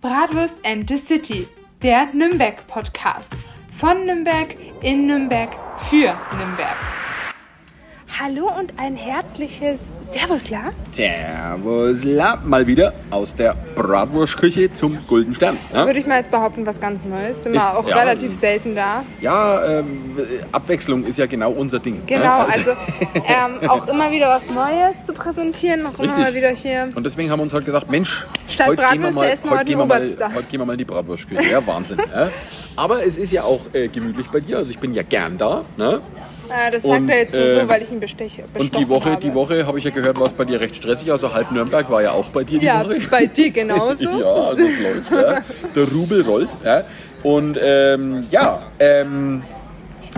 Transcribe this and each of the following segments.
Bratwurst and the City, der Nürnberg-Podcast. Von Nürnberg, in Nürnberg, für Nürnberg. Hallo und ein herzliches Servusla. Servusla, mal wieder aus der Bratwurstküche zum Golden Stern. Ja, Würde ich mal jetzt behaupten, was ganz Neues. Sind wir Ist- auch ja. relativ selten da. ja ähm, Abwechslung ist ja genau unser Ding. Genau, ja, also ähm, auch immer wieder was Neues zu präsentieren. Auch immer Richtig. mal wieder hier. Und deswegen haben wir uns heute gedacht, Mensch, Statt heute gehen wir Bratwürste mal, essen wir heute gehen wir mal, heute gehen wir mal in die Bratwurstküche. Ja, Wahnsinn. ja. Aber es ist ja auch äh, gemütlich bei dir, also ich bin ja gern da. Ne? Äh, das sagt Und, er jetzt äh, so, weil ich ihn besteche. Und die Woche, habe. die Woche habe ich ja gehört, war es bei dir recht stressig. Also halb Nürnberg war ja auch bei dir die Ja, Woche. bei dir genauso. ja, also es läuft. Ja. Der Rubel rollt. Ja. Und ähm, ja, ähm,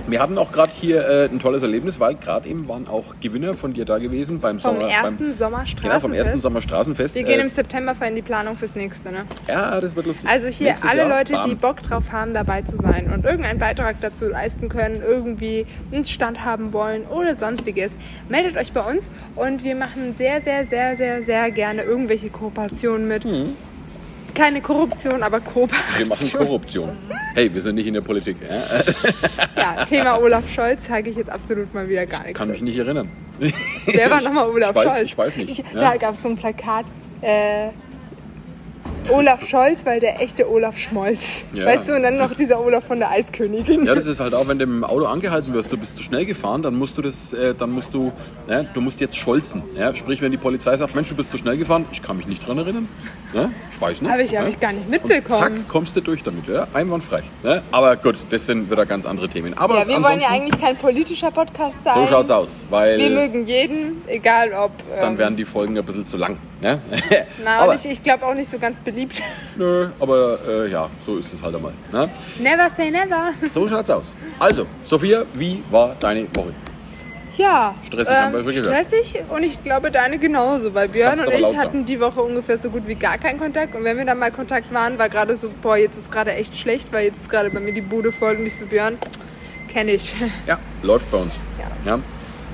wir hatten auch gerade hier äh, ein tolles Erlebnis, weil gerade eben waren auch Gewinner von dir da gewesen beim Vom Sommer. ersten beim, Sommerstraßenfest. Genau, vom ersten Sommerstraßenfest. Wir gehen Äh, im September in die Planung fürs nächste. Ne? ja, das wird lustig. Also hier Nächstes alle Jahr, Leute, bam. die Bock drauf haben, dabei zu sein und irgendeinen Beitrag dazu leisten können, irgendwie einen Stand haben wollen oder sonstiges, meldet euch bei uns und wir machen sehr, sehr, sehr, sehr, sehr gerne irgendwelche Kooperationen mit. Keine Korruption, aber Mhm. Wir Kooperation. machen Korruption. Hey, wir sind nicht in der Politik. Ja? Thema Olaf Scholz zeige ich jetzt absolut mal wieder gar nichts. Kann mich nicht erinnern. Wer war nochmal Olaf Ich weiß- Scholz? ich weiß nicht, Ich, ja. Da gab es so ein Plakat. Äh, Olaf Scholz, weil der echte Olaf Schmolz. Ja. Weißt du, und dann noch dieser Olaf von der Eiskönigin. Ja, das ist halt auch, wenn du im Auto angehalten wirst, du bist zu schnell gefahren, dann musst du das, äh, dann musst du, ja, du musst jetzt scholzen. Ja? Sprich, wenn die Polizei sagt, Mensch, du bist zu schnell gefahren, ich kann mich nicht dran erinnern. Ja? Ich weiß nicht. Habe ich, ja? hab ich gar nicht Und mitbekommen. zack, kommst du durch damit, ja? Einwandfrei. Ja? Aber gut, das sind wieder ganz andere Themen. Aber Ja, wir wollen ja eigentlich kein politischer Podcast sein. so schaut's aus, weil Wir mögen jeden, egal ob. dann ähm, werden die Folgen ein bisschen zu lang. Ja? na, aber, ich, ich glaube auch nicht so ganz beliebt. nö, aber äh, ja, so ist es halt einmal. Ne? Never say never. So schaut's aus. Also, Sophia, wie war deine Woche? Ja, Stressig, haben wir schon gehört. stressig und ich glaube deine genauso, weil Björn und ich hatten die Woche ungefähr so gut wie gar keinen Kontakt und wenn wir dann mal Kontakt waren, war gerade so, boah, jetzt ist gerade echt schlecht, weil jetzt ist gerade bei mir die Bude voll und ich so, Björn, kenne ich. Ja, läuft bei uns. Ja.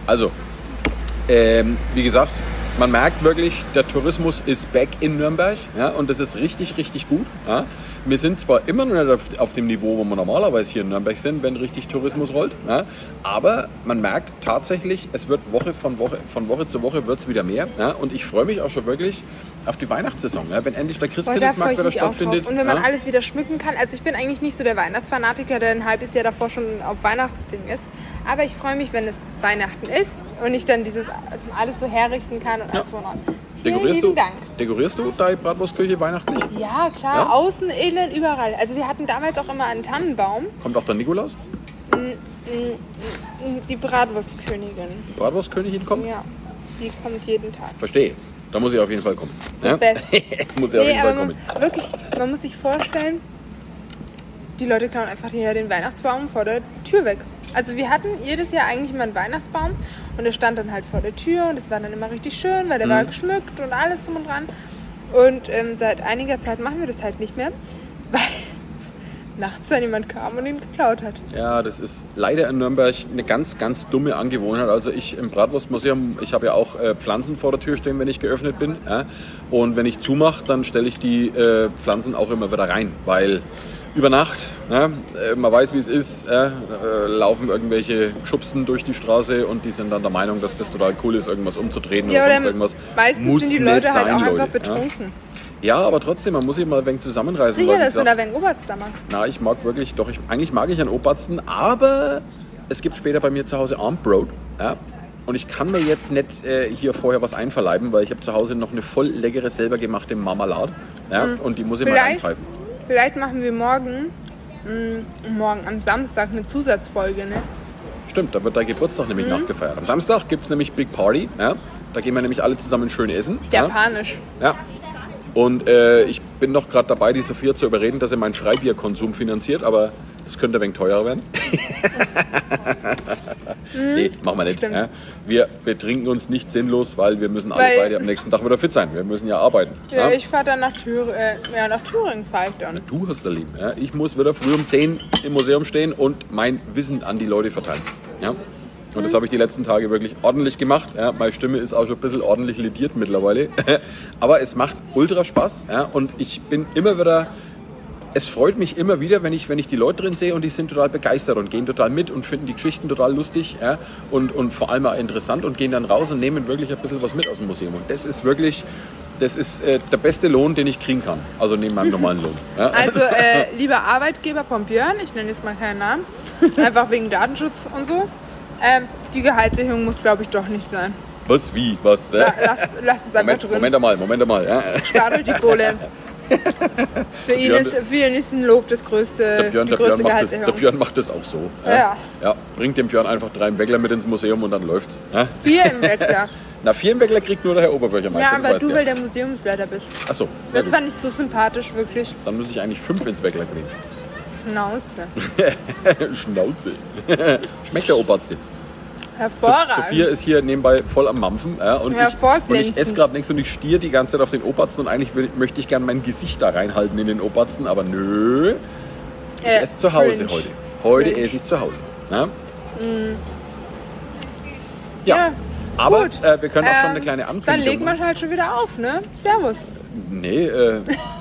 Also, ähm, wie gesagt, man merkt wirklich, der Tourismus ist back in Nürnberg. Ja, und das ist richtig, richtig gut. Ja. Wir sind zwar immer noch nicht auf, auf dem Niveau, wo wir normalerweise hier in Nürnberg sind, wenn richtig Tourismus rollt. Ja, aber man merkt tatsächlich, es wird Woche von Woche, von Woche zu Woche wird es wieder mehr. Ja, und ich freue mich auch schon wirklich auf die Weihnachtssaison, ja, wenn endlich der Christkindlesmarkt wieder stattfindet. Und wenn man ja. alles wieder schmücken kann. Also ich bin eigentlich nicht so der Weihnachtsfanatiker, der ein halbes Jahr davor schon auf Weihnachtsding ist. Aber ich freue mich, wenn es Weihnachten ist und ich dann dieses alles so herrichten kann und alles von Dekorierst du, Dank. dekorierst du deine Bratwurstküche weihnachtlich? Ja, klar. Ja? Außen, innen, überall. Also wir hatten damals auch immer einen Tannenbaum. Kommt auch der Nikolaus? Die Bratwurstkönigin. Die Bratwurstkönigin kommt? Ja, die kommt jeden Tag. Verstehe. Da muss ich auf jeden Fall kommen. The best. muss ich auf Nee, jeden Fall aber man, kommen. wirklich, man muss sich vorstellen, die Leute klauen einfach hier den Weihnachtsbaum vor der Tür weg. Also wir hatten jedes Jahr eigentlich immer einen Weihnachtsbaum und der stand dann halt vor der Tür und es war dann immer richtig schön, weil der Mhm. war geschmückt und alles drum und dran. Und ähm, seit einiger Zeit machen wir das halt nicht mehr, weil nachts dann jemand kam und ihn geklaut hat. Ja, das ist leider in Nürnberg eine ganz, ganz dumme Angewohnheit. Also ich im Bratwurstmuseum, ich habe ja auch äh, Pflanzen vor der Tür stehen, wenn ich geöffnet bin. Ja? Und wenn ich zumache, dann stelle ich die äh, Pflanzen auch immer wieder rein, weil über Nacht, ne, äh, man weiß, wie es ist, äh, äh, laufen irgendwelche Schubsen durch die Straße und die sind dann der Meinung, dass das total cool ist, irgendwas umzutreten Ja, oder sonst irgendwas. meistens Muss sind die Leute halt sein, auch einfach Leute, betrunken. Ja? ja, aber trotzdem, man muss sich mal ein wenig zusammenreißen. Sicher, dass du da wegen Oberst da magst. na, ich mag wirklich, doch, ich, eigentlich mag ich einen Obersten, aber es gibt später bei mir zu Hause Armbrot. Ja? Und ich kann mir jetzt nicht äh, hier vorher was einverleiben, weil ich habe zu Hause noch eine voll leckere, selber gemachte Marmelade. Ja? Und die muss ich mal Mhm. Vielleicht, einpfeifen. Vielleicht machen wir morgen, mh, morgen am Samstag eine Zusatzfolge, ne? Stimmt, da wird dein Geburtstag nämlich Mhm. nachgefeiert. Am Samstag gibt es nämlich Big Party. Ja? Da gehen wir nämlich alle zusammen schön essen. Ja? Japanisch. Ja. Und äh, ich bin noch gerade dabei, die Sophia zu überreden, dass sie meinen Freibierkonsum finanziert, aber das könnte ein wenig teurer werden. nee, machen wir nicht. stimmt. Ja. Wir betrinken uns nicht sinnlos, weil wir müssen alle Weil- beide am nächsten Tag wieder fit sein. Wir müssen ja arbeiten. Ja, ich fahre dann nach, Thür äh, ja, nach Thüringen, fahre ich dann. Du hast da lieben. Ja. Ich muss wieder früh um 10 im Museum stehen und mein Wissen an die Leute verteilen. Ja. Und das habe ich die letzten Tage wirklich ordentlich gemacht. Ja, meine Stimme ist auch schon ein bisschen ordentlich lediert mittlerweile. Aber es macht ultra Spaß. Ja, und ich bin immer wieder es freut mich immer wieder, wenn ich, wenn ich die Leute drin sehe und die sind total begeistert und gehen total mit und finden die Geschichten total lustig ja, und, und vor allem auch interessant und gehen dann raus und nehmen wirklich ein bisschen was mit aus dem Museum. Und das ist wirklich, das ist äh, der beste Lohn, den ich kriegen kann. Also neben meinem normalen Lohn. Ja. Also, äh, lieber Arbeitgeber von Björn, ich nenne jetzt mal keinen Namen, einfach wegen Datenschutz und so, ähm, die Gehaltserhöhung muss, glaube ich, doch nicht sein. Was, wie, was? La, lass, lass es einfach Moment, drin. Moment einmal, Moment einmal. Ja. Spart euch die Kohle. Für ihn, Björn- ist, für ihn ist ein Lob das größte, Der Björn, die der, Björn größte macht das, der. Björn macht das auch so. Ja. ja. Bringt dem Björn einfach drei Weckler mit ins Museum und dann läuft's. Ja. Vier im Weckler. Na, vier Weckler kriegt nur der Herr Oberbürgermeister. Ja, aber weißt du, ja. weil der Museumsleiter bist. Achso, ja, Das gut. fand ich so sympathisch, wirklich. dann muss ich eigentlich fünf ins Weckler kriegen. Schnauze. Schnauze. Schmeckt der Oberste. Hervorragend. Sophia ist hier nebenbei voll am Mampfen. Ja, und, ich, und ich esse gerade nichts und ich stiere die ganze Zeit auf den Obersten und eigentlich will, möchte ich gerne mein Gesicht da reinhalten in den Obersten, aber nö, ich Äh, esse zu Hause cringe. heute. Heute Cringe. esse ich zu Hause. Ja, Ja, aber äh, wir können auch schon eine Ähm, kleine Dann Ankündigung legen wir halt schon wieder auf, ne? Servus. Nee, äh,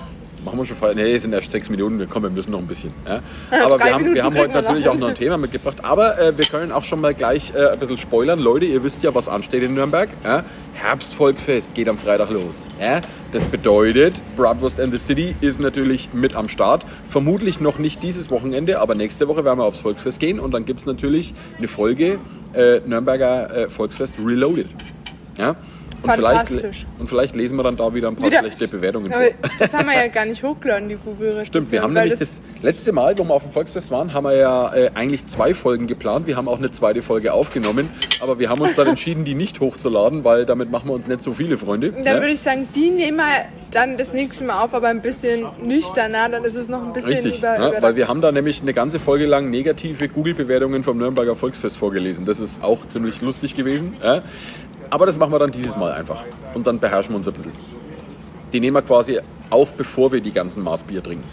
machen wir schon Fall. Nee, es sind erst sechs Minuten. Komm, wir müssen noch ein bisschen. Ja. Aber wir haben, wir haben heute wir natürlich noch. auch noch ein Thema mitgebracht. Aber äh, wir können auch schon mal gleich äh, ein bisschen spoilern. Leute, ihr wisst ja, was ansteht in Nürnberg. Ja. Herbstvolksfest geht am Freitag los. Ja. Das bedeutet, Bratwurst and the City ist natürlich mit am Start. Vermutlich noch nicht dieses Wochenende, aber nächste Woche werden wir aufs Volksfest gehen. Und dann gibt es natürlich eine Folge äh, Nürnberger äh, Volksfest Reloaded. Ja. Und vielleicht, Fantastisch. und vielleicht lesen wir dann da wieder ein paar Wieder. schlechte Bewertungen vor. das haben wir ja gar nicht hochgeladen, die Google-Rezension. Stimmt, wir haben nämlich das, letzte Mal, wo wir auf dem Volksfest waren, haben wir ja äh, eigentlich zwei Folgen geplant. Wir haben auch eine zweite Folge aufgenommen, aber wir haben uns dann entschieden, die nicht hochzuladen, weil damit machen wir uns nicht so viele Freunde. Dann ja? würde ich sagen, die nehmen wir dann das nächste Mal auf, aber ein bisschen nüchterner, dann ist es noch ein bisschen Richtig, über, ja, über weil wir haben da nämlich eine ganze Folge lang negative Google-Bewertungen vom Nürnberger Volksfest vorgelesen. Das ist auch ziemlich lustig gewesen. Ja. Aber das machen wir dann dieses Mal einfach. Und dann beherrschen wir uns ein bisschen. Die nehmen wir quasi auf, bevor wir die ganzen Maßbier trinken.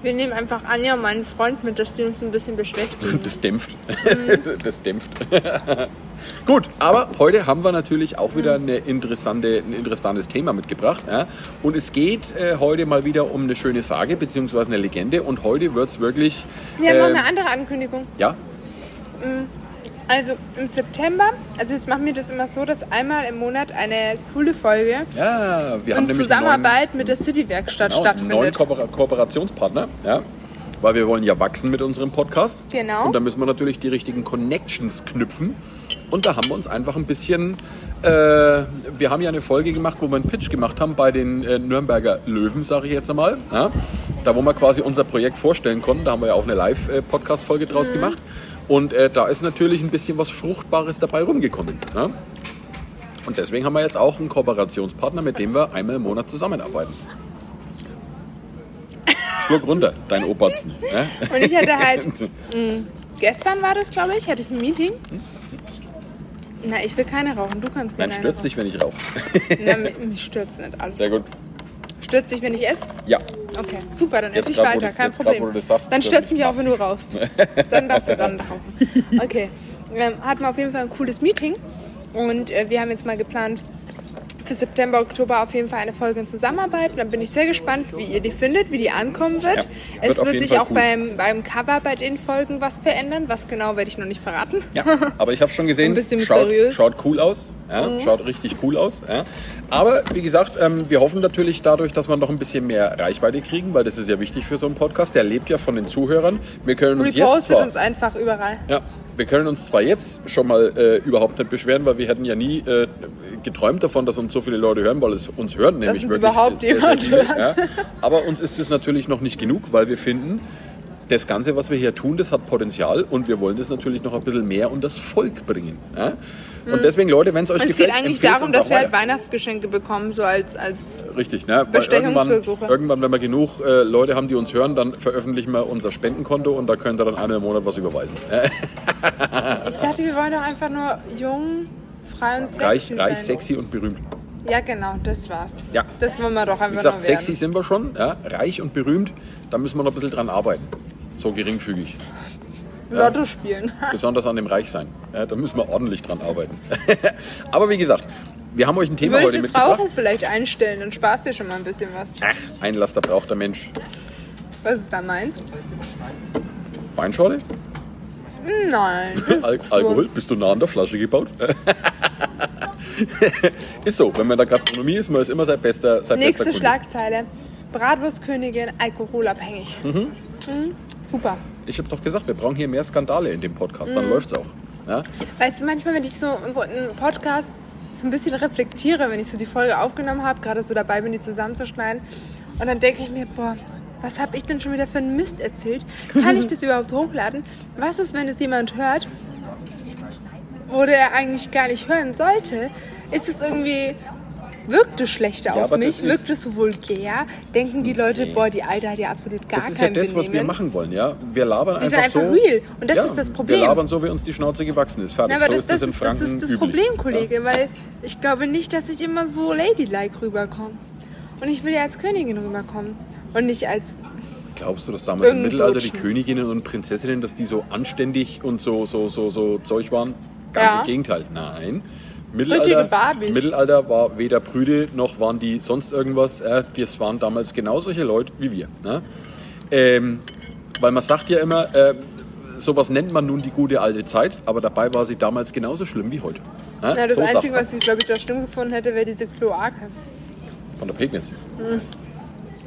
Wir nehmen einfach Anja und meinen Freund mit, dass die uns ein bisschen beschwichtigen. Das dämpft. Das dämpft. Gut, aber heute haben wir natürlich auch wieder eine interessante, ein interessantes Thema mitgebracht. Ja? Und es geht äh, heute mal wieder um eine schöne Sage bzw. eine Legende. Und heute wird es wirklich. Wir haben noch ähm, eine andere Ankündigung. Ja, Also im September, also jetzt machen wir das immer so, dass einmal im Monat eine coole Folge ja, wir haben in Zusammenarbeit mit der City-Werkstatt neuen, genau, einen neuen stattfindet. Kooper Kooperationspartner. Ja? Weil wir wollen ja wachsen mit unserem Podcast. Genau. Und da müssen wir natürlich die richtigen Connections knüpfen. Und da haben wir uns einfach ein bisschen. Äh, wir haben ja eine Folge gemacht, wo wir einen Pitch gemacht haben bei den äh, Nürnberger Löwen, sage ich jetzt einmal. Ja? Da, wo wir quasi unser Projekt vorstellen konnten. Da haben wir ja auch eine Live-Podcast-Folge Mhm. draus gemacht. Und äh, da ist natürlich ein bisschen was Fruchtbares dabei rumgekommen. Ja? Und deswegen haben wir jetzt auch einen Kooperationspartner, mit dem wir einmal im Monat zusammenarbeiten. Schluck runter, dein Obertzen. Ja? Und ich hatte halt, mh, gestern war das, glaube ich, hatte ich ein Meeting. Na, ich will keine rauchen, du kannst gerne stürzt dich, wenn ich rauche. Na, mich, mich stürzt nicht alles. Sehr gut. Stürzt dich, wenn ich esse? Ja, Okay, super, dann Jetzt esse ich grad, weiter, du's- kein grad, Problem. das sagst, dann stürzt stürzt mich auch, wenn du rauchst. Dann darfst du dann rauchen. Okay, ähm, hatten wir auf jeden Fall ein cooles Meeting und äh, wir haben jetzt mal geplant, für September, Oktober auf jeden Fall eine Folge in Zusammenarbeit. Und dann bin ich sehr gespannt, wie ihr die findet, wie die ankommen wird. Ja, wird es wird sich Fall auch cool. beim, beim Cover bei den Folgen was verändern. Was genau werde ich noch nicht verraten. ja. Aber ich habe schon gesehen, Ein bisschen schaut. Mhm. schaut cool aus. Ja, Schaut richtig cool aus. Ja. Aber wie gesagt, ähm, wir hoffen natürlich dadurch, dass wir noch ein bisschen mehr Reichweite kriegen, weil das ist ja wichtig für so einen Podcast. Der lebt ja von den Zuhörern. Wir können uns jetzt Repostet zwar, uns einfach überall. Ja, wir können uns zwar jetzt schon mal äh, überhaupt nicht beschweren, weil wir hätten ja nie äh, geträumt davon, dass uns so viele Leute hören, weil es uns hören nämlich uns wirklich überhaupt sehr, sehr jemand viele, hört. Ja. Aber uns ist es natürlich noch nicht genug, weil wir finden, das Ganze, was wir hier tun, das hat Potenzial und wir wollen das natürlich noch ein bisschen mehr unter das Volk bringen. Ja? Und deswegen, Leute, wenn es euch Und es gefällt, geht eigentlich darum, dass wir halt. Weihnachtsgeschenke bekommen, so als, als Richtig, ne? Weil irgendwann, Bestechungsversuche. irgendwann, wenn wir genug äh, Leute haben, die uns hören, dann veröffentlichen wir unser Spendenkonto und da könnt ihr dann einmal im Monat was überweisen. Ich dachte, wir wollen doch einfach nur jung, frei und sexy reich, sein. reich, sexy und berühmt. Ja, genau, das war's. Ja. Das wollen wir doch einfach Wie gesagt, sexy sind wir schon, ja? reich und berühmt, da müssen wir noch ein bisschen dran arbeiten. So geringfügig. Lotto spielen. besonders an dem Reich sein. Ja, da müssen wir ordentlich dran arbeiten. Aber wie gesagt, wir haben euch ein Thema Würde ich heute das mitgebracht. Rauchen vielleicht einstellen, dann sparst dir schon mal ein bisschen was. Ach, ein Laster braucht der Mensch. Was ist da meins? Weinschorle? Nein. Al. Alkohol? Bist du nah an der Flasche gebaut? ist so, wenn man in der Gastronomie ist, man ist immer sein bester, sein Nächste bester Kunde. Schlagzeile. Bratwurstkönigin alkoholabhängig. Mhm. Super. Ich habe doch gesagt, wir brauchen hier mehr Skandale in dem Podcast, Mhm. dann läuft's auch. Ja? Weißt du, manchmal, wenn ich so unseren Podcast so ein bisschen reflektiere, wenn ich so die Folge aufgenommen habe, gerade so dabei bin, die zusammenzuschneiden, und dann denke ich mir, boah, was habe ich denn schon wieder für einen Mist erzählt? Kann ich das überhaupt hochladen? Was ist, wenn es jemand hört, wo der eigentlich gar nicht hören sollte? Ist es irgendwie, wirkt es schlechter Ja, auf mich? das ist- Wirkt es so vulgär? Denken die Leute, Nee. boah, die Alte hat ja absolut gar Das ist ja das, was wir Benehmen? machen wollen, ja. Wir labern Wir sind einfach, einfach so. real. Und das ja, ist das Problem. Wir labern so, wie uns die Schnauze gewachsen ist. Fertig. Na, aber so das, ist das, das, in ist, das Franken ist das üblich. Problem, Kollege, weil ich glaube nicht, dass ich immer so ladylike rüberkomme. Und ich will ja als Königin rüberkommen. Und nicht als. Glaubst du, dass damals im Mittelalter die. Königinnen und Prinzessinnen, dass die so anständig und so, so, so, so Zeug waren? Ganz Ja. im Gegenteil. Nein. Mittelalter. Mittelalter war weder Brüde noch waren die sonst irgendwas. Das waren damals genau solche Leute wie wir. Ne? Ähm, weil man sagt ja immer, äh, sowas nennt man nun die gute alte Zeit, aber dabei war sie damals genauso schlimm wie heute. Ne? Na, das So Einzige, was ich, glaube ich, da schlimm gefunden hätte, wäre diese Kloake. Von der Pegnitz.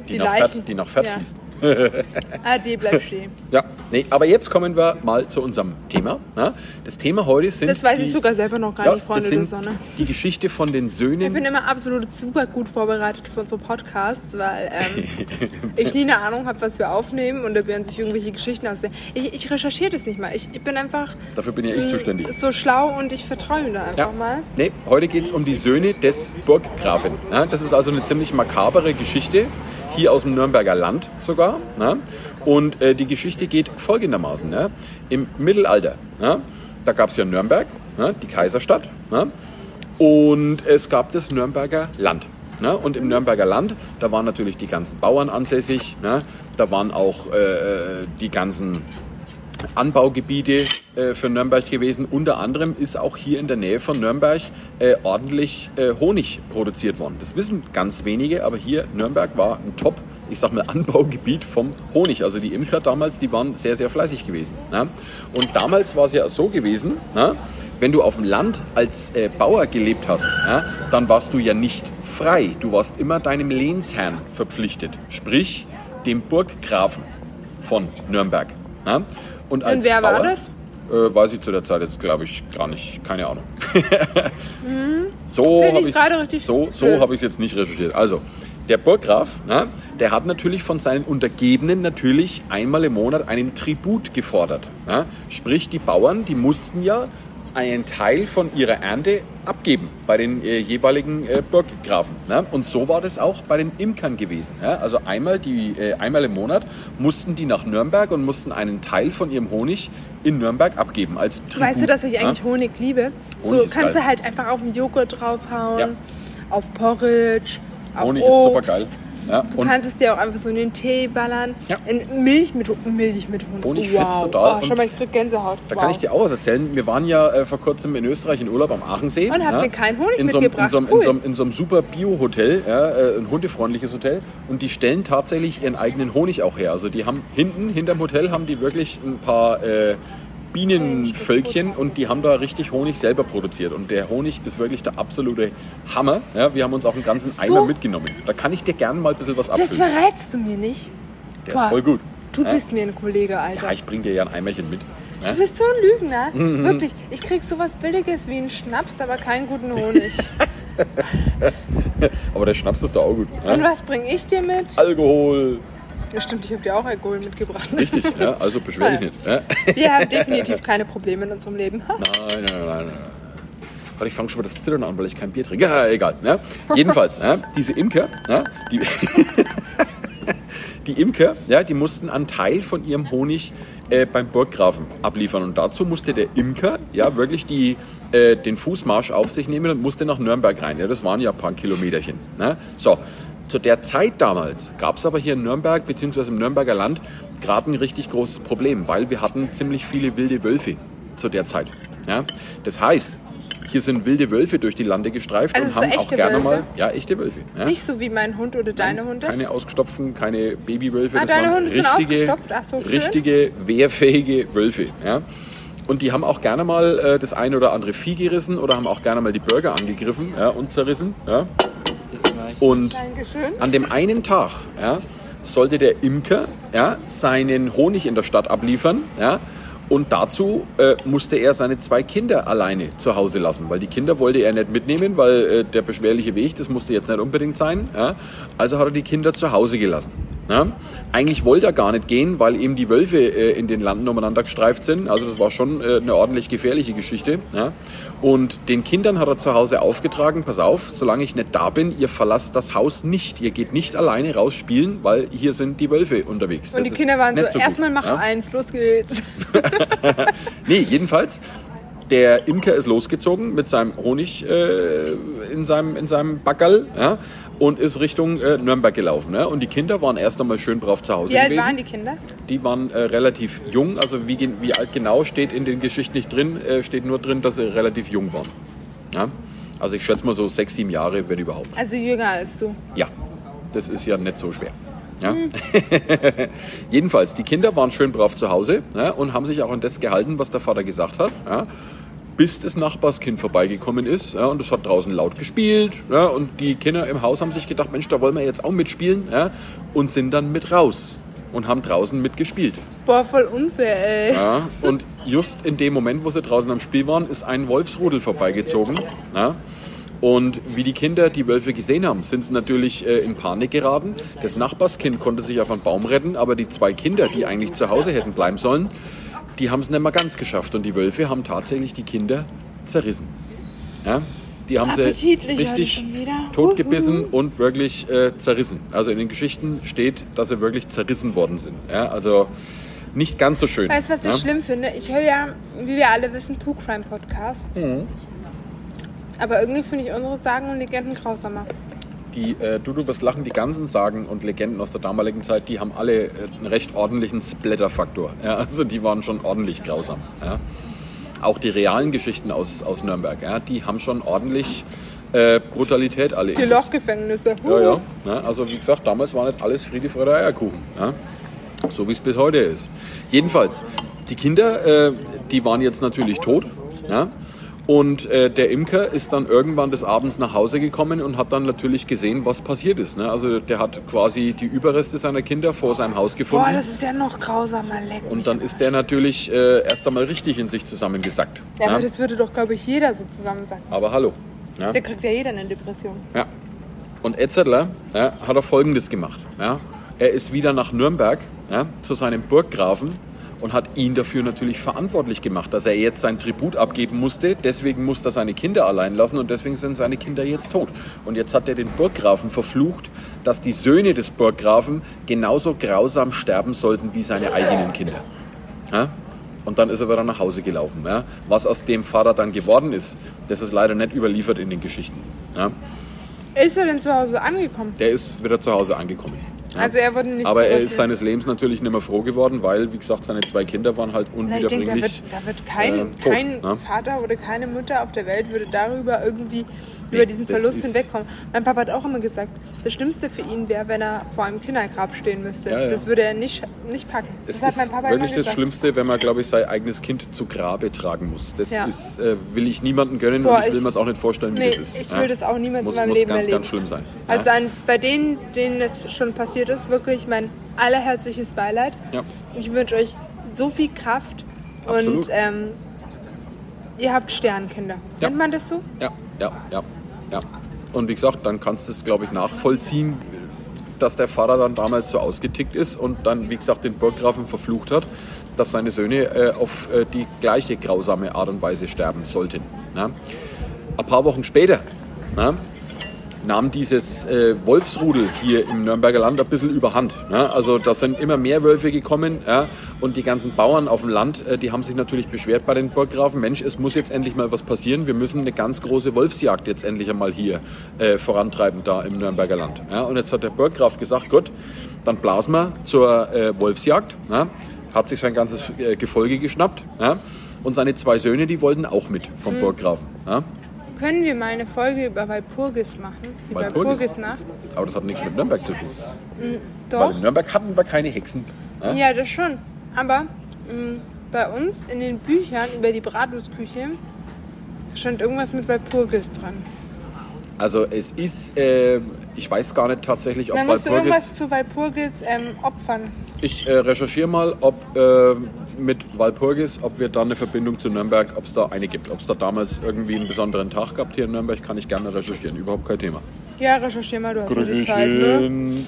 Die, Die nach Fett, Leichen. die nach Fett Ja. fließt. Ah, die bleibt stehen. Ja, nee, aber jetzt kommen wir mal zu unserem Thema. Ne? Das Thema heute sind Das weiß die, ich sogar selber noch gar ja, nicht, Freunde das der sind Sonne. die Geschichte von den Ich Söhnen. bin immer absolut super gut vorbereitet für unsere Podcasts, weil ähm, ich nie eine Ahnung habe, was wir aufnehmen und da werden sich irgendwelche Geschichten ausdenken. Ich, ich recherchiere das nicht mal. Ich, ich bin einfach Dafür bin ja ich zuständig. so schlau und ich vertraue ihm da einfach Ja. mal. Nee, heute geht es um die Söhne des Burggrafen. Ne? Das ist also eine ziemlich makabere Geschichte, hier aus dem Nürnberger Land sogar. Ne? Und äh, die Geschichte geht folgendermaßen. Ne? Im Mittelalter, ne? da gab es ja Nürnberg, ne? die Kaiserstadt. Ne? Und es gab das Nürnberger Land. Ne? Und im Nürnberger Land, da waren natürlich die ganzen Bauern ansässig. Ne? Da waren auch äh, die ganzen Anbaugebiete äh, für Nürnberg gewesen. Unter anderem ist auch hier in der Nähe von Nürnberg äh, ordentlich äh, Honig produziert worden. Das wissen ganz wenige, aber hier Nürnberg war ein Top, ich sag mal, Anbaugebiet vom Honig. Also die Imker damals, die waren sehr, sehr fleißig gewesen. Ne? Und damals war es ja so gewesen, ne? wenn du auf dem Land als äh, Bauer gelebt hast, ja, dann warst du ja nicht frei. Du warst immer deinem Lehnsherrn verpflichtet, sprich dem Burggrafen von Nürnberg. Ja? Und, als wer war Bauer, das? Äh, weiß ich zu der Zeit jetzt, glaube ich, gar nicht. Keine Ahnung. so Mhm. Finde habe ich richtig so, so hab es jetzt nicht recherchiert. Also, der Burggraf, ne, der hat natürlich von seinen Untergebenen natürlich einmal im Monat einen Tribut gefordert. Ne? Sprich, die Bauern, die mussten ja einen Teil von ihrer Ernte abgeben bei den äh, jeweiligen äh, Burggrafen. Ne? Und so war das auch bei den Imkern gewesen. Ja? Also einmal, die, äh, einmal im Monat mussten die nach Nürnberg und mussten einen Teil von ihrem Honig in Nürnberg abgeben als Tribut. Weißt du, dass ich ja? eigentlich Honig liebe? Honig so ist kannst geil. du halt einfach auf den Joghurt draufhauen, Ja. auf Porridge, auf Honig ist Obst. super geil. Ja, Du kannst es dir auch einfach so in den Tee ballern. Ja. In Milch mit, Milch mit Honig. Honig wow. fetzt total. Oh, schau mal, ich krieg Gänsehaut. Da wow. kann ich dir auch was erzählen. Wir waren ja äh, vor kurzem in Österreich in Urlaub am Aachensee. Und habt ja, mir keinen Honig in so, mitgebracht. In so, einem- Cool. in, so, einem- in so einem super Bio-Hotel, ja, äh, ein hundefreundliches Hotel. Und die stellen tatsächlich ihren eigenen Honig auch her. Also die haben hinten, hinterm Hotel, haben die wirklich ein paar äh, Bienenvölkchen und die haben da richtig Honig selber produziert. Und der Honig ist wirklich der absolute Hammer. Ja, wir haben uns auch einen ganzen So. Eimer mitgenommen. Da kann ich dir gerne mal ein bisschen was Das abfüllen. verrätst du mir nicht. Der Boah. ist voll gut. Du Ja? bist mir ein Kollege, Alter. Ja, ich bring dir ja ein Eimerchen mit. Ja? Du bist so ein Lügner. Mhm. Wirklich. Ich krieg sowas Billiges wie einen Schnaps, aber keinen guten Honig. Aber der Schnaps ist doch auch gut. Und was bring ich dir mit? Alkohol. Ja, stimmt, ich habe dir auch Alkohol mitgebracht. Richtig, ja, also beschwer dich nicht. Ja? Wir haben definitiv keine Probleme in unserem Leben. nein, nein, nein. nein. Gott, ich fange schon wieder das Zittern an, weil ich kein Bier trinke. Ja, egal. Ne? Jedenfalls, ja, diese Imker, ja, die, die Imker, ja, die mussten einen Teil von ihrem Honig äh, beim Burggrafen abliefern. Und dazu musste der Imker ja wirklich die, äh, den Fußmarsch auf sich nehmen und musste nach Nürnberg rein. Ja, das waren ja ein paar Kilometerchen. Ne? So, Zu der Zeit damals gab es aber hier in Nürnberg bzw. im Nürnberger Land gerade ein richtig großes Problem, weil wir hatten ziemlich viele wilde Wölfe zu der Zeit. Ja? Das heißt, hier sind wilde Wölfe durch die Lande gestreift Also und so haben auch gerne Wölfe? mal ja echte Wölfe. Ja? Nicht so wie mein Hund oder deine Hunde. Keine ausgestopften, keine Babywölfe. Ah, das deine Hunde sind richtige, ausgestopft? Ach so, schön. richtige, wehrfähige Wölfe. Ja? Und die haben auch gerne mal äh, das eine oder andere Vieh gerissen oder haben auch gerne mal die Bürger angegriffen ja, und zerrissen. Ja? Und Dankeschön. an dem einen Tag ja, sollte der Imker ja, seinen Honig in der Stadt abliefern. Ja, und dazu äh, musste er seine zwei Kinder alleine zu Hause lassen, weil die Kinder wollte er nicht mitnehmen, weil äh, der beschwerliche Weg, das musste jetzt nicht unbedingt sein. Ja. Also hat er die Kinder zu Hause gelassen. Ja. Eigentlich wollte er gar nicht gehen, weil eben die Wölfe äh, in den Landen umeinander gestreift sind. Also das war schon äh, eine ordentlich gefährliche Geschichte. Ja. Und den Kindern hat er zu Hause aufgetragen, pass auf, solange ich nicht da bin, ihr verlasst das Haus nicht. Ihr geht nicht alleine raus spielen, weil hier sind die Wölfe unterwegs. Und Das die Kinder waren so, gut, erstmal mach ja. eins, los geht's. Nee, jedenfalls, der Imker ist losgezogen mit seinem Honig äh, in, seinem, in seinem Backerl ja, und ist Richtung äh, Nürnberg gelaufen. Ja. Und die Kinder waren erst einmal schön brav zu Hause Wie alt gewesen. waren die Kinder? Die waren äh, relativ jung, also wie, wie alt genau steht in den Geschichten nicht drin, äh, steht nur drin, dass sie relativ jung waren. Ja? Also ich schätze mal so sechs, sieben Jahre, wenn überhaupt. Also jünger als du. Ja, das ist ja nicht so schwer. Ja? Jedenfalls, die Kinder waren schön brav zu Hause ja, und haben sich auch an das gehalten, was der Vater gesagt hat. Ja? Bis das Nachbarskind vorbeigekommen ist ja, und es hat draußen laut gespielt. Ja, und die Kinder im Haus haben sich gedacht, Mensch, da wollen wir jetzt auch mitspielen. Ja, und sind dann mit raus und haben draußen mitgespielt. Boah, voll unfair, ey. Ja, und just in dem Moment, wo sie draußen am Spiel waren, ist ein Wolfsrudel vorbeigezogen. Ja, und wie die Kinder die Wölfe gesehen haben, sind sie natürlich äh, in Panik geraten. Das Nachbarskind konnte sich auf einen Baum retten, aber die zwei Kinder, die eigentlich zu Hause hätten bleiben sollen, die haben es nicht mal ganz geschafft. Und die Wölfe haben tatsächlich die Kinder zerrissen. Ja, die haben sie richtig schon wieder. totgebissen und wirklich äh, zerrissen. Also in den Geschichten steht, dass sie wirklich zerrissen worden sind. Ja, also nicht ganz so schön. Weißt du, was ich ja? schlimm finde? Ich höre ja, wie wir alle wissen, True Crime Podcasts. Mhm. Aber irgendwie finde ich unsere Sagen und Legenden grausamer. Die, äh, du, du wirst lachen, die ganzen Sagen und Legenden aus der damaligen Zeit, die haben alle äh, einen recht ordentlichen Splatter-Faktor. Ja, also die waren schon ordentlich grausam. Ja. Auch die realen Geschichten aus, aus Nürnberg, ja, die haben schon ordentlich äh, Brutalität alle. Die. Lochgefängnisse. Ja, ja. ja. Also wie gesagt, damals war nicht alles Friede, Freude, Eierkuchen. Ja. So wie es bis heute ist. Jedenfalls, die Kinder, äh, die waren jetzt natürlich tot. Ja. Und äh, der Imker ist dann irgendwann des Abends nach Hause gekommen und hat dann natürlich gesehen, was passiert ist. Ne? Also der hat quasi die Überreste seiner Kinder vor seinem Haus gefunden. Boah, das ist ja noch grausamer Leck. und dann ist der natürlich äh, erst einmal richtig in sich zusammengesackt. Ja, ja. aber das würde doch, glaube ich, jeder so zusammen sagen. Aber hallo. Ja. Da kriegt ja jeder eine Depression. Ja. Und Etzerler ja, hat er Folgendes gemacht. Ja. Er ist wieder nach Nürnberg ja, zu seinem Burggrafen und hat ihn dafür natürlich verantwortlich gemacht, dass er jetzt sein Tribut abgeben musste. Deswegen musste er seine Kinder allein lassen und deswegen sind seine Kinder jetzt tot. Und jetzt hat er den Burggrafen verflucht, dass die Söhne des Burggrafen genauso grausam sterben sollten wie seine eigenen Kinder. Ja? Und dann ist er wieder nach Hause gelaufen. Ja? Was aus dem Vater dann geworden ist, das ist leider nicht überliefert in den Geschichten. Ja? Ist er denn zu Hause angekommen? Der ist wieder zu Hause angekommen. Also er wurde nicht Aber er ist seines Lebens natürlich nicht mehr froh geworden, weil, wie gesagt, seine zwei Kinder waren halt Na, ich denke, da unwiederbringlich. wird, da wird kein, äh, tot, kein ne? Vater oder keine Mutter auf der Welt würde darüber irgendwie über diesen Verlust hinwegkommen. Mein Papa hat auch immer gesagt, das Schlimmste für ihn wäre, wenn er vor einem Kindergrab stehen müsste. Ja, ja. Das würde er nicht, nicht packen. Es das hat ist mein Papa wirklich immer das. Schlimmste, wenn man, glaube ich, sein eigenes Kind zu Grabe tragen muss. Das Ja. ist, äh, will ich niemandem gönnen Boah, und ich will mir es auch nicht vorstellen, wie Nee, das ist. ich will das auch niemals muss, in meinem muss Leben ganz, erleben. ganz schlimm sein. Also an, bei denen, denen es schon passiert ist, wirklich mein allerherzliches Beileid. Ich wünsche euch so viel Kraft Absolut. und ähm, ihr habt Sternkinder. Ja. Nennt man das so? Ja, ja, ja, ja. Und wie gesagt, dann kannst du es, glaube ich, nachvollziehen, dass der Vater dann damals so ausgetickt ist und dann, wie gesagt, den Burggrafen verflucht hat, dass seine Söhne äh, auf äh, die gleiche grausame Art und Weise sterben sollten. Ja. Ein paar Wochen später ja, nahm dieses äh, Wolfsrudel hier im Nürnberger Land ein bisschen überhand. Ja? Also da sind immer mehr Wölfe gekommen ja? und die ganzen Bauern auf dem Land, äh, die haben sich natürlich beschwert bei den Burggrafen, Mensch, es muss jetzt endlich mal was passieren, wir müssen eine ganz große Wolfsjagd jetzt endlich einmal hier äh, vorantreiben da im Nürnberger Land. Ja? Und jetzt hat der Burggraf gesagt, gut, dann blasen wir zur äh, Wolfsjagd, ja? hat sich sein ganzes äh, Gefolge geschnappt und seine zwei Söhne, die wollten auch mit vom mhm. Burggrafen. Können wir mal eine Folge über Walpurgis machen? Die Walpurgisnacht? Aber das hat nichts mit Nürnberg zu tun. Mhm, doch. Weil in Nürnberg hatten wir keine Hexen. Ja, ja das schon. Aber mm, bei uns in den Büchern über die Bratwurstküche stand irgendwas mit Walpurgis dran. Also es ist, äh, ich weiß gar nicht tatsächlich, ob Dann musst Walpurgis... du irgendwas zu Walpurgis ähm, opfern. Ich äh, recherchiere mal, ob äh, mit Walpurgis, ob wir da eine Verbindung zu Nürnberg, ob es da eine gibt. Ob es da damals irgendwie einen besonderen Tag gab hier in Nürnberg, kann ich gerne recherchieren. Überhaupt kein Thema. Ja, recherchier mal, du hast ja die Zeit, ne?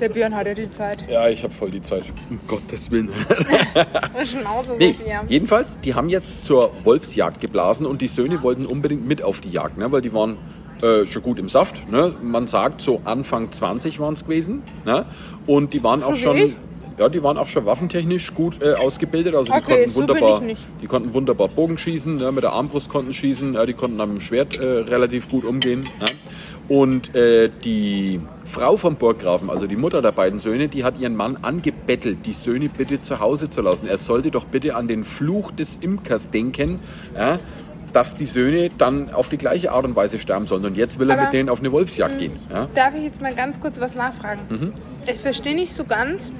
Der Björn hat ja die Zeit. Ja, ich habe voll die Zeit. Um Gottes Willen. Schnauze, nee, jedenfalls, die haben jetzt zur Wolfsjagd geblasen und die Söhne wollten unbedingt mit auf die Jagd, ne? weil die waren äh, schon gut im Saft. Ne? Man sagt, so Anfang 20 waren es gewesen. Ne? Und die waren auch schon. Ja, die waren auch schon waffentechnisch gut äh, ausgebildet. Also die okay, konnten so wunderbar, die konnten wunderbar Bogen schießen, ja, mit der Armbrust konnten schießen, ja, die konnten am Schwert äh, relativ gut umgehen. Ja. Und äh, die Frau vom Burggrafen, also die Mutter der beiden Söhne, die hat ihren Mann angebettelt, die Söhne bitte zu Hause zu lassen. Er sollte doch bitte an den Fluch des Imkers denken. Ja, dass die Söhne dann auf die gleiche Art und Weise sterben sollen. Und jetzt will er Aber, mit denen auf eine Wolfsjagd mh, gehen. Ja? Darf ich jetzt mal ganz kurz was nachfragen? Mhm. Ich verstehe nicht so ganz,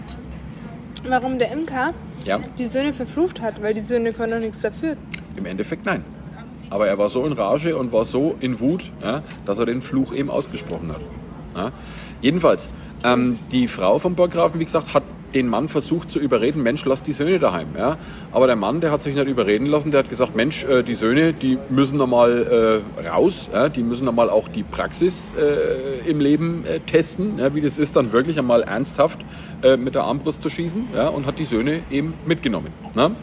warum der Imker ja. die Söhne verflucht hat, weil die Söhne können doch nichts dafür. Im Endeffekt nein. Aber er war so in Rage und war so in Wut, ja, dass er den Fluch eben ausgesprochen hat. Ja. Jedenfalls, ähm, die Frau vom Burggrafen, wie gesagt, hat den Mann versucht zu überreden, Mensch, lass die Söhne daheim. Ja? Aber der Mann, der hat sich nicht überreden lassen, der hat gesagt, Mensch, äh, die Söhne, die müssen nochmal äh, raus, ja? die müssen nochmal auch die Praxis äh, im Leben äh, testen, ja? wie das ist, dann wirklich einmal ernsthaft äh, mit der Armbrust zu schießen ja? und hat die Söhne eben mitgenommen. Ne?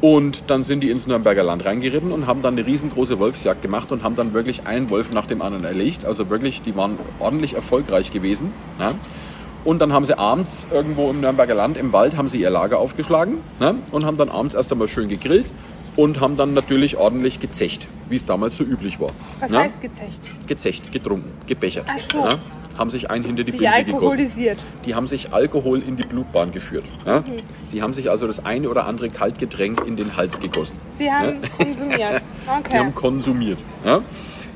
Und dann sind die ins Nürnberger Land reingeritten und haben dann eine riesengroße Wolfsjagd gemacht und haben dann wirklich einen Wolf nach dem anderen erlegt. Also wirklich, die waren ordentlich erfolgreich gewesen. Ja? Und dann haben sie abends irgendwo im Nürnberger Land im Wald haben sie ihr Lager aufgeschlagen ne? und haben dann abends erst einmal schön gegrillt und haben dann natürlich ordentlich gezecht, wie es damals so üblich war. Was ne? heißt gezecht? Gezecht, getrunken, gebechert. Ach so. Ne? Haben sich ein hinter die sich Binse alkoholisiert. Gegossen. Die haben sich Alkohol in die Blutbahn geführt. Ne? Mhm. Sie haben sich also das eine oder andere Kaltgetränk in den Hals gegossen. Sie haben konsumiert. Okay. Sie haben konsumiert.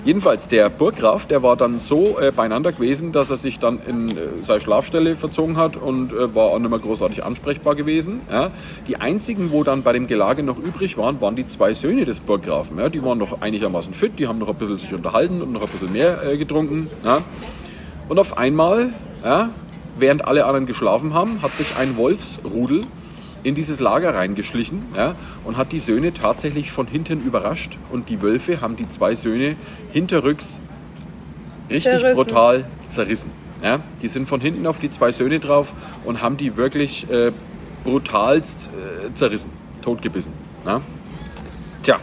Jedenfalls, der Burggraf, der war dann so äh, beieinander gewesen, dass er sich dann in äh, seine Schlafstelle verzogen hat und äh, war auch nicht mehr großartig ansprechbar gewesen. Ja. Die einzigen, wo dann bei dem Gelage noch übrig waren, waren die zwei Söhne des Burggrafen. Ja. Die waren noch einigermaßen fit, die haben noch ein bisschen sich unterhalten und noch ein bisschen mehr äh, getrunken. Ja. Und auf einmal, während alle anderen geschlafen haben, hat sich ein Wolfsrudel in dieses Lager reingeschlichen ja, und hat die Söhne tatsächlich von hinten überrascht. Und die Wölfe haben die zwei Söhne hinterrücks richtig zerrissen. brutal zerrissen. Ja. Die sind von hinten auf die zwei Söhne drauf und haben die wirklich äh, brutalst äh, zerrissen, totgebissen. Ja. Tja,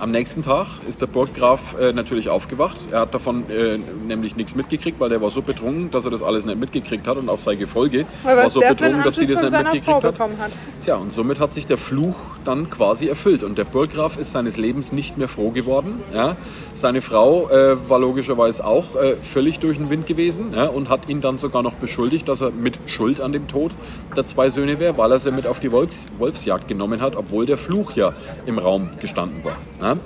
am nächsten Tag ist der Burggraf äh, natürlich aufgewacht. Er hat davon äh, nämlich nichts mitgekriegt, weil der war so betrunken, dass er das alles nicht mitgekriegt hat und auch sein Gefolge Aber war so betrunken, dass die das nicht mitgekriegt hat. hat. Tja, und somit hat sich der Fluch dann quasi erfüllt und der Burggraf ist seines Lebens nicht mehr froh geworden. Ja. Seine Frau äh, war logischerweise auch äh, völlig durch den Wind gewesen ja, und hat ihn dann sogar noch beschuldigt, dass er mit Schuld an dem Tod der zwei Söhne wäre, weil er sie mit auf die Wolfs Wolfsjagd genommen hat, obwohl der Fluch ja im Raum gestanden war. Ja?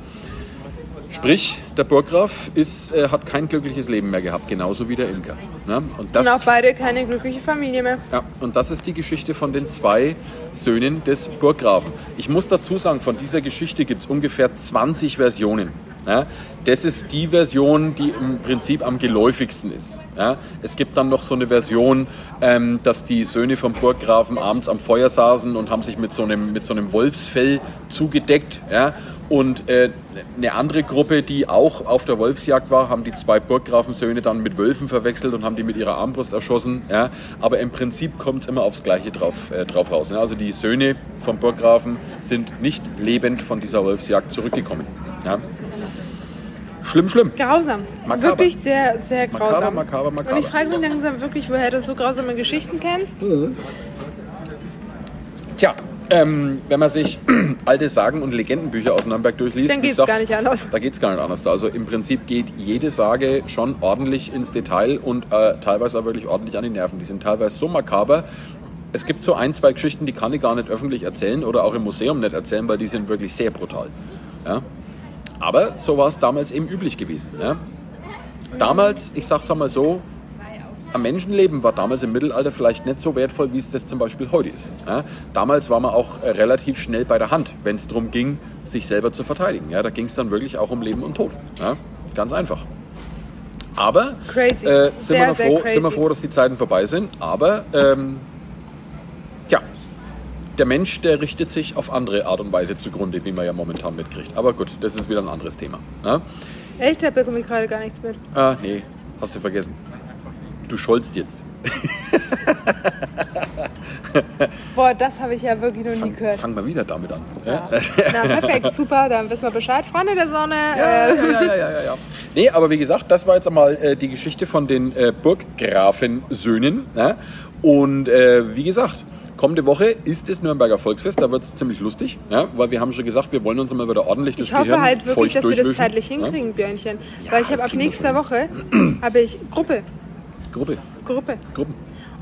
Sprich, der Burggraf ist, äh, hat kein glückliches Leben mehr gehabt, genauso wie der Imker. Ne? Und, das, und auch beide keine glückliche Familie mehr. Ja, und das ist die Geschichte von den zwei Söhnen des Burggrafen. Ich muss dazu sagen, von dieser Geschichte gibt es ungefähr 20 Versionen. Ja, das ist die Version, die im Prinzip am geläufigsten ist. Ja, es gibt dann noch so eine Version, ähm, dass die Söhne vom Burggrafen abends am Feuer saßen und haben sich mit so einem, mit so einem Wolfsfell zugedeckt. Ja, und äh, eine andere Gruppe, die auch auf der Wolfsjagd war, haben die zwei Burggrafensöhne dann mit Wölfen verwechselt und haben die mit ihrer Armbrust erschossen. Ja. Aber im Prinzip kommt es immer aufs Gleiche drauf, äh, drauf raus. Ja. Also die Söhne vom Burggrafen sind nicht lebend von dieser Wolfsjagd zurückgekommen. Ja. Schlimm, schlimm. Grausam. Makaber. Wirklich sehr, sehr Makaber, grausam. makaber, makaber. Und ich frage mich langsam wirklich, woher du so grausame Geschichten kennst. Tja, ähm, wenn man sich alte Sagen- und Legendenbücher aus Nürnberg durchliest, Dann geht's gesagt, gar nicht anders. Da geht es gar nicht anders. Also im Prinzip geht jede Sage schon ordentlich ins Detail und äh, teilweise auch wirklich ordentlich an die Nerven. Die sind teilweise so makaber. Es gibt so ein, zwei Geschichten, die kann ich gar nicht öffentlich erzählen oder auch im Museum nicht erzählen, weil die sind wirklich sehr brutal. Ja? Aber so war es damals eben üblich gewesen. Ja? Damals, ich sag's einmal so, ein Menschenleben war damals im Mittelalter vielleicht nicht so wertvoll, wie es das zum Beispiel heute ist. Ja, damals war man auch äh, relativ schnell bei der Hand, wenn es darum ging, sich selber zu verteidigen. Ja, da ging es dann wirklich auch um Leben und Tod. Ja, ganz einfach. Aber. Äh, sind, Sehr, wir froh, sind wir froh, dass die Zeiten vorbei sind. Aber ähm, der Mensch, der richtet sich auf andere Art und Weise zugrunde, wie man ja momentan mitkriegt. Aber gut, das ist wieder ein anderes Thema. Ja? Echt, da bekomme ich gerade gar nichts mit. Ah, nee, hast du vergessen. Du scholzt jetzt. Boah, das habe ich ja wirklich noch nie Fang, gehört. fang mal wieder damit an. Ja. Na, perfekt, super, dann wissen wir Bescheid. Freunde der Sonne. Ja, äh, ja, ja, ja, ja, ja. Nee, aber wie gesagt, das war jetzt einmal äh, die Geschichte von den äh, Burggrafensöhnen. Ne? Und äh, wie gesagt, kommende Woche ist das Nürnberger Volksfest. Da wird es ziemlich lustig, ja? weil wir haben schon gesagt, wir wollen uns einmal wieder ordentlich das Ich hoffe Gehirn halt wirklich, dass wir das zeitlich ja? hinkriegen, Björnchen. Ja, Weil ich das habe ab nächster Woche habe ich Gruppe. Gruppe, Gruppe. Gruppen.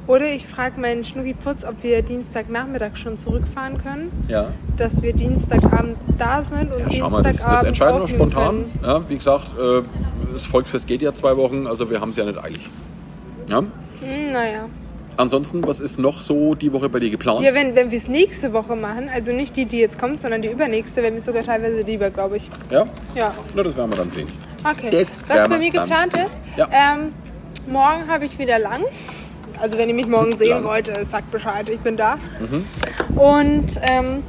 Oder ich frage meinen Schnucki-Putz, ob wir Dienstagnachmittag schon zurückfahren können. Ja. Dass wir Dienstagabend da sind und Ja, schau mal, das, Dienstagabend das entscheiden wir spontan. können. Ja, wie gesagt, äh, das Volksfest geht ja zwei Wochen, also wir haben es ja nicht eilig. Ja? Hm, naja. Ansonsten, was ist noch so die Woche bei dir geplant? Ja, wenn, wenn wir es nächste Woche machen, also nicht die, die jetzt kommt, sondern die übernächste, wäre mir sogar teilweise lieber, glaube ich. Ja? Ja. Na, das werden wir dann sehen. Okay. Das Was bei mir geplant sehen. ist, Ja. ähm, morgen habe ich wieder lang. Also wenn ihr mich morgen sehen Lang. wollt, äh, sagt Bescheid, ich bin da. Mhm. Und ähm,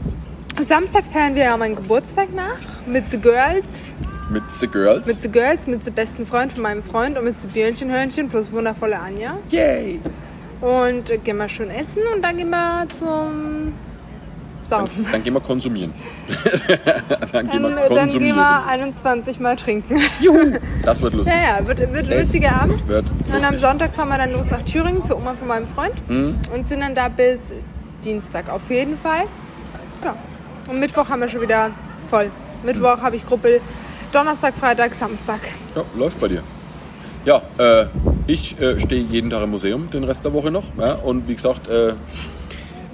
Samstag feiern wir ja meinen Geburtstag nach mit The Girls, Mit The Girls. mit The Girls, mit The besten Freund von meinem Freund und mit The Björnchenhörnchen plus wundervolle Anja. Yay! Und äh, gehen wir schön essen und dann gehen wir zum Saufen. Dann gehen wir konsumieren. dann gehen Dann, wir äh, dann gehen konsumieren. wir 21 Mal trinken. Das wird lustig. Ja, ja, wird, wird lustiger Abend. Wird Und am lustig. Sonntag fahren wir dann los nach Thüringen zur Oma von meinem Freund Mhm. und sind dann da bis Dienstag auf jeden Fall. Ja. Und Mittwoch haben wir schon wieder voll. Mittwoch habe ich Gruppe, Donnerstag, Freitag, Samstag. Ja, läuft bei dir. Ja, äh, ich äh, stehe jeden Tag im Museum, den Rest der Woche noch. Ja, und wie gesagt, äh,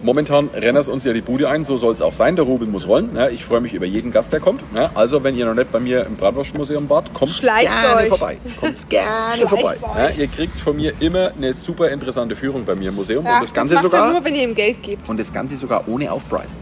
momentan rennt es uns ja die Bude ein, so soll es auch sein. Der Rubel muss rollen. Ja, ich freue mich über jeden Gast, der kommt. Ja, also, wenn ihr noch nicht bei mir im Bratwurstmuseum wart, kommt gerne euch. vorbei. Kommt gerne Schleicht's vorbei. Ihr kriegt von mir immer eine super interessante Führung bei mir im Museum. Ja, und das Ganze macht sogar. nur, wenn ihr ihm Geld gebt. Und das Ganze sogar ohne Aufpreis.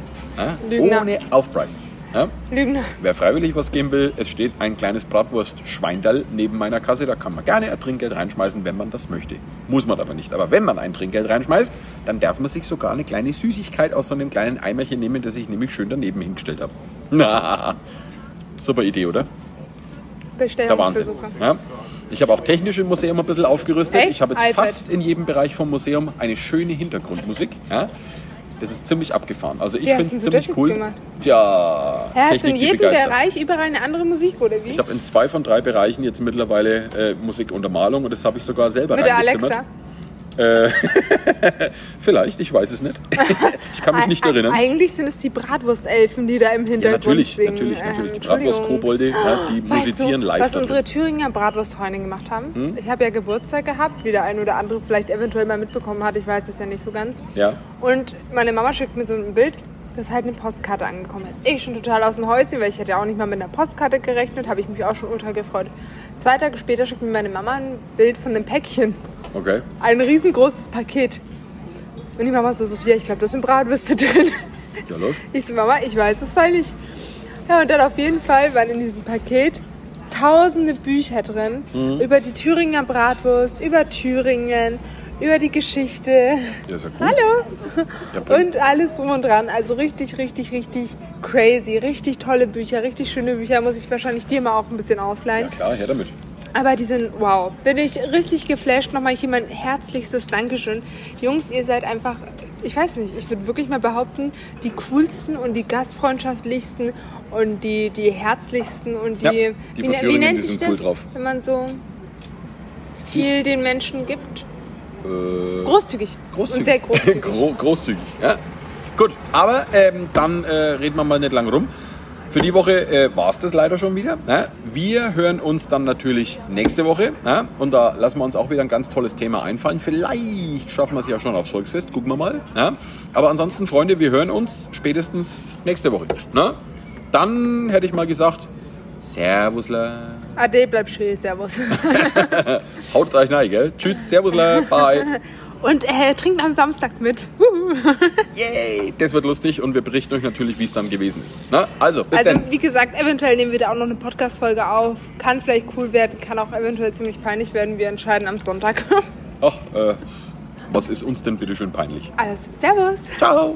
Ohne Aufpreis. Ja? Lügner. Wer freiwillig was geben will, es steht ein kleines Bratwurst-Schweindall neben meiner Kasse. Da kann man gerne ein Trinkgeld reinschmeißen, wenn man das möchte. Muss man aber nicht. Aber wenn man ein Trinkgeld reinschmeißt, dann darf man sich sogar eine kleine Süßigkeit aus so einem kleinen Eimerchen nehmen, das ich nämlich schön daneben hingestellt habe. Na, super Idee, oder? Der Wahnsinn. Ja. Ich habe auch technisch im Museum ein bisschen aufgerüstet. Echt? Ich habe jetzt iPad. fast in jedem Bereich vom Museum eine schöne Hintergrundmusik. Ja. Das ist ziemlich abgefahren. Also ich finde es ziemlich cool. gemacht? Tja, Ja, hast du in jedem. Bereich überall eine andere Musik, oder wie? Ich habe in zwei von drei Bereichen jetzt mittlerweile äh, Musikuntermalung und das habe ich sogar selber Mit der reingezimmert. Alexa. Vielleicht, ich weiß es nicht. ich kann mich nicht erinnern. Eigentlich sind es die Bratwurstelfen, die da im Ja, Hintergrund natürlich, singen. natürlich, Ähm, natürlich. Die. Bratwurst-Kobolde, ja, die Weißt musizieren du, live. was unsere. Thüringer Bratwurstfreunde gemacht haben? Hm? Ich habe ja Geburtstag gehabt, wie der ein oder andere vielleicht eventuell mal mitbekommen hat. Ich weiß es ja nicht so ganz. Ja. Und meine Mama schickt mir so ein Bild, dass halt eine Postkarte angekommen ist. Ich schon total aus dem Häuschen, weil ich hätte ja auch nicht mal mit einer Postkarte gerechnet, habe ich mich auch schon ultra gefreut. Zwei Tage später schickt mir meine Mama ein Bild von einem Päckchen. Okay. Ein riesengroßes Paket. Und die Mama so, Sophia, ich glaube, da sind Bratwürste drin. Ja, läuft. Ich so, Mama, ich weiß es weil nicht. Ja, und dann auf jeden Fall waren in diesem Paket tausende Bücher drin Mhm. über die Thüringer Bratwurst, über Thüringen, über die Geschichte. Ja, ist ja cool. Hallo! Ja, Und alles drum und dran. Also richtig, richtig, richtig crazy. Richtig tolle Bücher, richtig schöne Bücher. Muss ich wahrscheinlich dir mal auch ein bisschen ja ausleihen. klar, her damit. Aber die sind, wow, bin ich richtig geflasht. Nochmal hier mein herzlichstes Dankeschön. Jungs, ihr seid einfach, ich weiß nicht, ich würde wirklich mal behaupten, die coolsten und die gastfreundschaftlichsten und die, die herzlichsten und die, Ja, die wie, von wie nennt sich cool das, drauf. wenn man so viel den Menschen gibt? Äh, Großzügig. großzügig. Und sehr großzügig. Gro großzügig, ja. Gut, aber ähm, dann äh, reden wir mal nicht lang rum. Für die Woche äh, war es das leider schon wieder. Ne? Wir hören uns dann natürlich nächste Woche. Ne? Und da lassen wir uns auch wieder ein ganz tolles Thema einfallen. Vielleicht schaffen wir es ja schon aufs Volksfest. Gucken wir mal. Ne? Aber ansonsten, Freunde, wir hören uns spätestens nächste Woche. Ne? Dann hätte ich mal gesagt, Servusler. Ade, bleib schön, servus. Haut euch rein, gell? Tschüss, Servusler, bye. Und äh, trinkt am Samstag mit. Huhu. Yay! Das wird lustig und wir berichten euch natürlich, wie es dann gewesen ist. Na, also, bis Also, dann. wie gesagt, eventuell nehmen wir da auch noch eine Podcast-Folge auf. Kann vielleicht cool werden, kann auch eventuell ziemlich peinlich werden. Wir entscheiden am Sonntag. Ach, äh, was ist uns denn bitte schön peinlich? Alles. Servus. Ciao!